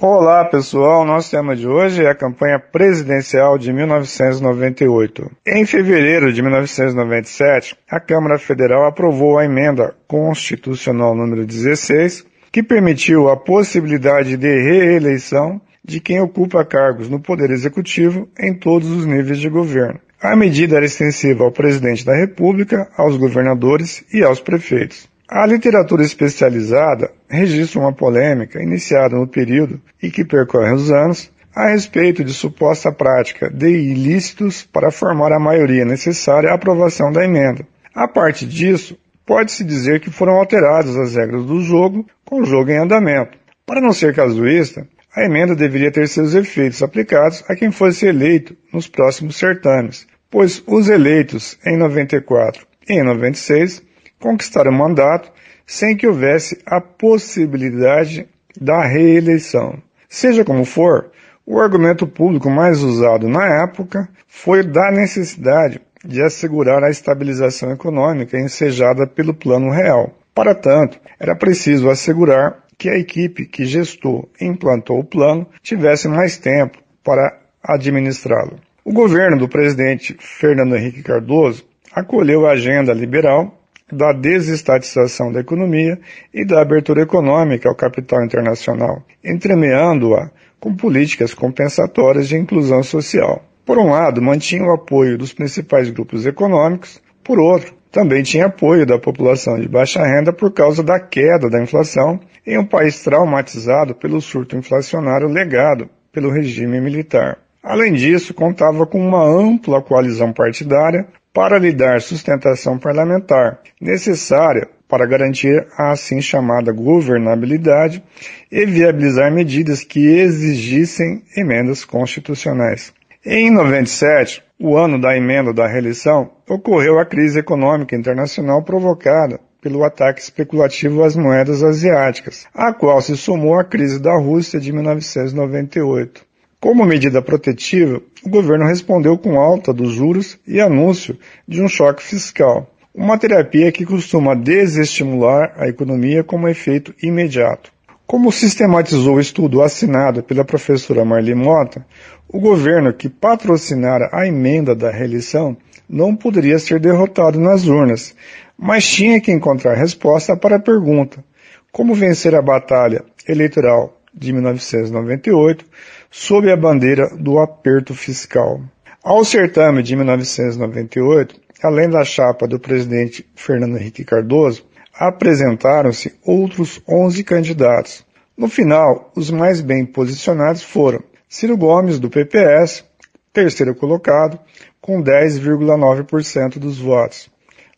Olá pessoal, nosso tema de hoje é a campanha presidencial de 1998. Em fevereiro de 1997, a Câmara Federal aprovou a emenda constitucional número 16, que permitiu a possibilidade de reeleição de quem ocupa cargos no Poder Executivo em todos os níveis de governo. A medida era extensiva ao presidente da República, aos governadores e aos prefeitos. A literatura especializada registra uma polêmica iniciada no período e que percorre os anos a respeito de suposta prática de ilícitos para formar a maioria necessária à aprovação da emenda. A parte disso, pode-se dizer que foram alteradas as regras do jogo com o jogo em andamento. Para não ser casuísta, a emenda deveria ter seus efeitos aplicados a quem fosse eleito nos próximos certames, pois os eleitos em 94 e em 96 conquistar o mandato sem que houvesse a possibilidade da reeleição. Seja como for, o argumento público mais usado na época foi da necessidade de assegurar a estabilização econômica ensejada pelo Plano Real. Para tanto, era preciso assegurar que a equipe que gestou e implantou o plano tivesse mais tempo para administrá-lo. O governo do presidente Fernando Henrique Cardoso acolheu a agenda liberal da desestatização da economia e da abertura econômica ao capital internacional, entremeando-a com políticas compensatórias de inclusão social. Por um lado, mantinha o apoio dos principais grupos econômicos, por outro, também tinha apoio da população de baixa renda por causa da queda da inflação em um país traumatizado pelo surto inflacionário legado pelo regime militar. Além disso, contava com uma ampla coalizão partidária para lhe dar sustentação parlamentar necessária para garantir a assim chamada governabilidade e viabilizar medidas que exigissem emendas constitucionais. Em 97, o ano da emenda da reeleição, ocorreu a crise econômica internacional provocada pelo ataque especulativo às moedas asiáticas, a qual se somou a crise da Rússia de 1998. Como medida protetiva, o governo respondeu com alta dos juros e anúncio de um choque fiscal, uma terapia que costuma desestimular a economia como efeito imediato. Como sistematizou o estudo assinado pela professora Marli Mota, o governo que patrocinara a emenda da reeleição não poderia ser derrotado nas urnas, mas tinha que encontrar resposta para a pergunta: como vencer a batalha eleitoral de 1998 sob a bandeira do aperto fiscal. Ao certame de 1998, além da chapa do presidente Fernando Henrique Cardoso, apresentaram-se outros 11 candidatos. No final, os mais bem posicionados foram Ciro Gomes, do PPS, terceiro colocado, com 10,9% dos votos.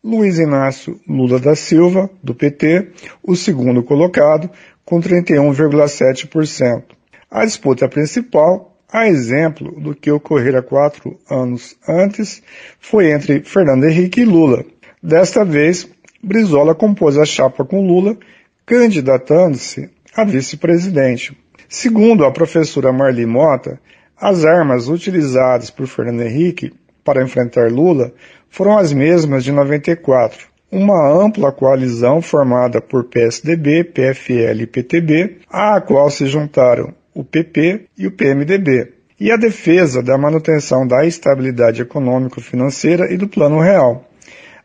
Luiz Inácio Lula da Silva, do PT, o segundo colocado, com 31,7%. A disputa principal, a exemplo do que ocorrera quatro anos antes, foi entre Fernando Henrique e Lula. Desta vez, Brizola compôs a chapa com Lula, candidatando-se a vice-presidente. Segundo a professora Marli Mota, as armas utilizadas por Fernando Henrique para enfrentar Lula foram as mesmas de 94, uma ampla coalizão formada por PSDB, PFL e PTB, à qual se juntaram o PP e o PMDB, e a defesa da manutenção da estabilidade econômico-financeira e do Plano Real.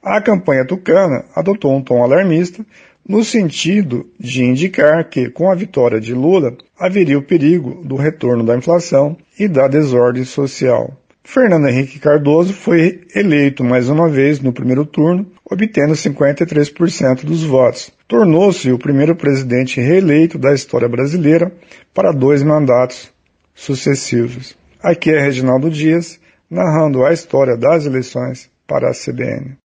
A campanha tucana adotou um tom alarmista, no sentido de indicar que, com a vitória de Lula, haveria o perigo do retorno da inflação e da desordem social. Fernando Henrique Cardoso foi eleito mais uma vez no primeiro turno, obtendo 53% dos votos. Tornou-se o primeiro presidente reeleito da história brasileira para dois mandatos sucessivos. Aqui é Reginaldo Dias, narrando a história das eleições para a CBN.